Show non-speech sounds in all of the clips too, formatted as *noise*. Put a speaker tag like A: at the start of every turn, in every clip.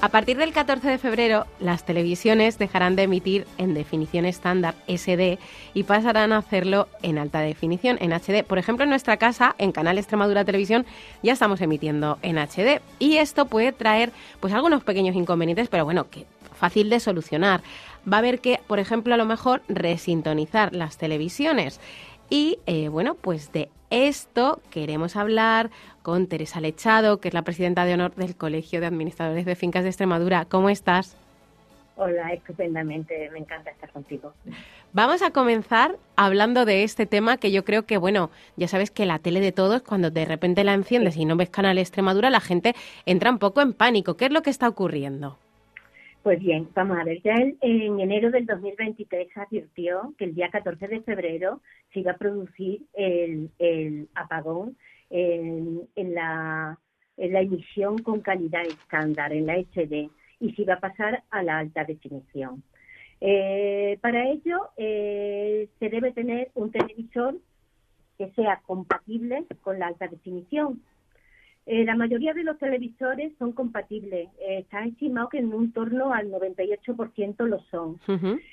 A: A partir del 14 de febrero, las televisiones dejarán de emitir en definición estándar SD y pasarán a hacerlo en alta definición, en HD. Por ejemplo, en nuestra casa, en Canal Extremadura Televisión, ya estamos emitiendo en HD. Y esto puede traer pues algunos pequeños inconvenientes, pero bueno, que fácil de solucionar. Va a haber que, por ejemplo, a lo mejor resintonizar las televisiones. Y eh, bueno, pues de esto queremos hablar con Teresa Lechado, que es la presidenta de honor del Colegio de Administradores de Fincas de Extremadura. ¿Cómo estás?
B: Hola, estupendamente, me encanta estar contigo.
A: Vamos a comenzar hablando de este tema que yo creo que, bueno, ya sabes que la tele de todos, cuando de repente la enciendes y no ves Canal Extremadura, la gente entra un poco en pánico. ¿Qué es lo que está ocurriendo?
B: Pues bien, vamos a ver, ya en enero del 2023 se advirtió que el día 14 de febrero se iba a producir el, apagón en, la, emisión con calidad estándar, en la SD, y se iba a pasar a la alta definición. Eh, para ello eh, se debe tener un televisor que sea compatible con la alta definición, eh, la mayoría de los televisores son compatibles. Eh, está estimado que en un torno al 98% lo son.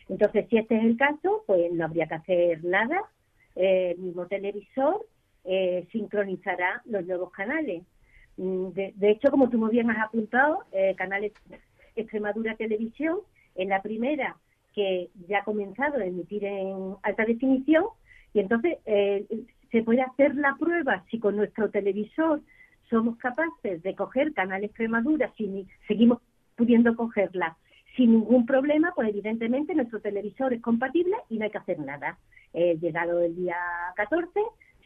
B: Entonces, si este es el caso, pues no habría que hacer nada. Eh, el mismo televisor sincronizará los nuevos canales. Mm, de, hecho, como tú muy bien has apuntado, canales Extremadura Televisión, en la primera que ya ha comenzado a emitir en alta definición, y entonces se puede hacer la prueba si con nuestro televisor somos capaces de coger Canal Extremadura, si seguimos pudiendo cogerla sin ningún problema, pues evidentemente nuestro televisor es compatible y no hay que hacer nada. Eh, llegado el día 14,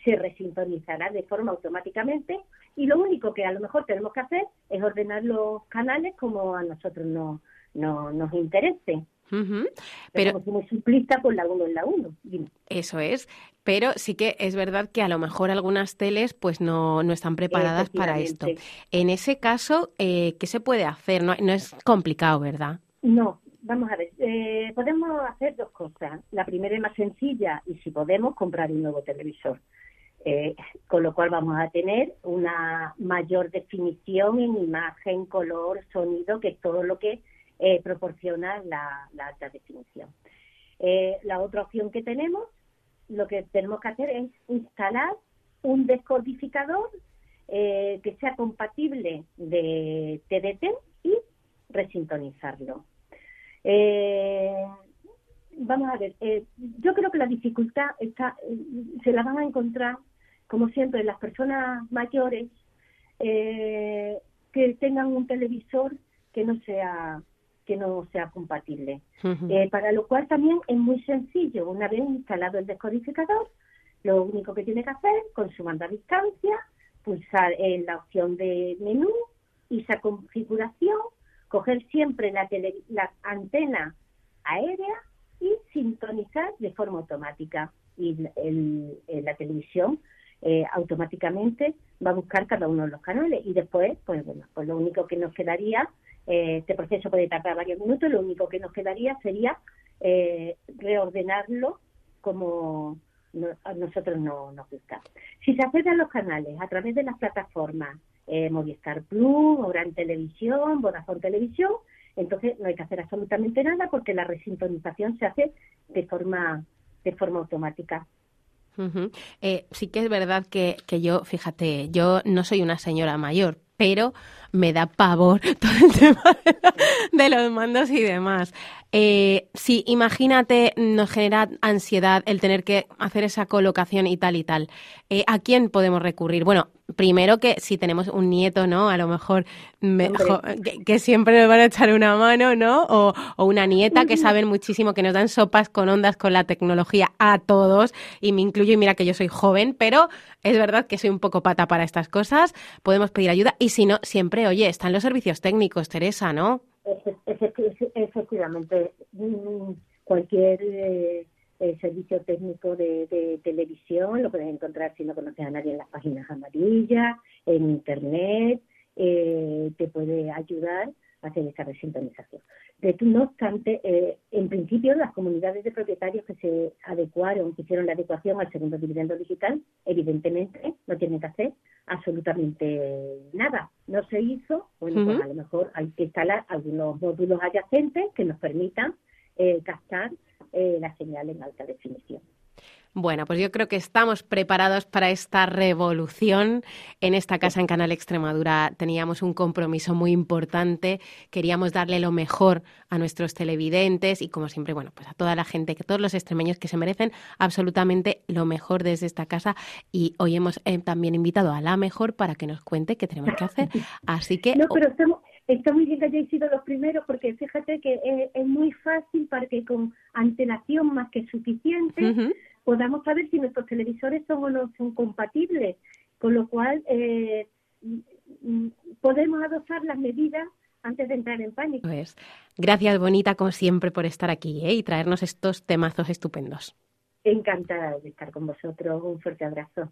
B: se resintonizará de forma automáticamente y lo único que a lo mejor tenemos que hacer es ordenar los canales como a nosotros no, no nos interese. Pero como simplista, pues la uno en la uno.
A: Eso es, pero sí que es verdad que a lo mejor algunas teles pues no, no están preparadas para esto. En ese caso, eh, ¿qué se puede hacer? No, no es complicado, ¿verdad?
B: No, vamos a ver, eh, podemos hacer dos cosas. La primera es más sencilla y si podemos comprar un nuevo televisor. Eh, con lo cual vamos a tener una mayor definición en imagen, color, sonido, que es todo lo que eh, proporciona la, alta definición. Eh, la otra opción que tenemos, lo que tenemos que hacer es instalar un descodificador eh, que sea compatible de TDT y resintonizarlo. vamos a ver, yo creo que la dificultad está, se la van a encontrar, como siempre, las personas mayores que tengan un televisor que no sea que no sea compatible. Eh, para lo cual también es muy sencillo. Una vez instalado el descodificador, lo único que tiene que hacer con su mando a distancia, pulsar en la opción de menú, y esa configuración, coger siempre la, la antena aérea y sintonizar de forma automática. Y el, la televisión eh, automáticamente va a buscar cada uno de los canales y después, pues bueno, pues lo único que nos quedaría eh, este proceso puede tardar varios minutos, lo único que nos quedaría sería eh, reordenarlo como a nosotros no nos gusta. Si se accede a los canales a través de las plataformas eh, Movistar Plus, Oran Televisión, Vodafone Televisión, entonces no hay que hacer absolutamente nada porque la resintonización se hace de forma de forma automática.
A: sí que es verdad que, que yo, fíjate, yo no soy una señora mayor, pero me da pavor *laughs* todo el tema de, los mandos y demás. Eh, sí, imagínate, nos genera ansiedad el tener que hacer esa colocación y tal y tal. Eh, ¿A quién podemos recurrir? Bueno, primero que si tenemos un nieto, ¿no? A lo mejor que, siempre nos van a echar una mano, ¿no? O, una nieta que saben muchísimo, que nos dan sopas con ondas con la tecnología a todos, y me incluyo, y mira que yo soy joven, pero es verdad que soy un poco pata para estas cosas, podemos pedir ayuda, y si no, siempre, oye, están los servicios técnicos, Teresa, ¿no?
B: Efectivamente, cualquier... Eh, el servicio técnico de, televisión, lo puedes encontrar si no conoces a nadie en las páginas amarillas, en internet, eh, te puede ayudar hacer esa resintonización. No obstante, eh, en principio las comunidades de propietarios que se adecuaron, que hicieron la adecuación al segundo dividendo digital, evidentemente no tienen que hacer absolutamente nada. No se hizo, bueno, pues a lo mejor hay que instalar algunos módulos adyacentes que nos permitan eh, captar eh, la señal en alta definición.
A: Bueno, pues yo creo que estamos preparados para esta revolución. En esta casa en Canal Extremadura teníamos un compromiso muy importante. Queríamos darle lo mejor a nuestros televidentes y, como siempre, bueno, pues a toda la gente, que todos los extremeños que se merecen absolutamente lo mejor desde esta casa. Y hoy hemos eh, también invitado a la mejor para que nos cuente qué tenemos que hacer. Así que.
B: No, pero Está muy bien que hayáis sido los primeros porque fíjate que es, muy fácil para que con antelación más que suficiente podamos saber si nuestros televisores son o no son compatibles, con lo cual eh, podemos adoptar las medidas antes de entrar en pánico.
A: Pues, gracias, Bonita, como siempre, por estar aquí ¿eh? y traernos estos temazos estupendos.
B: Encantada de estar con vosotros. Un fuerte abrazo.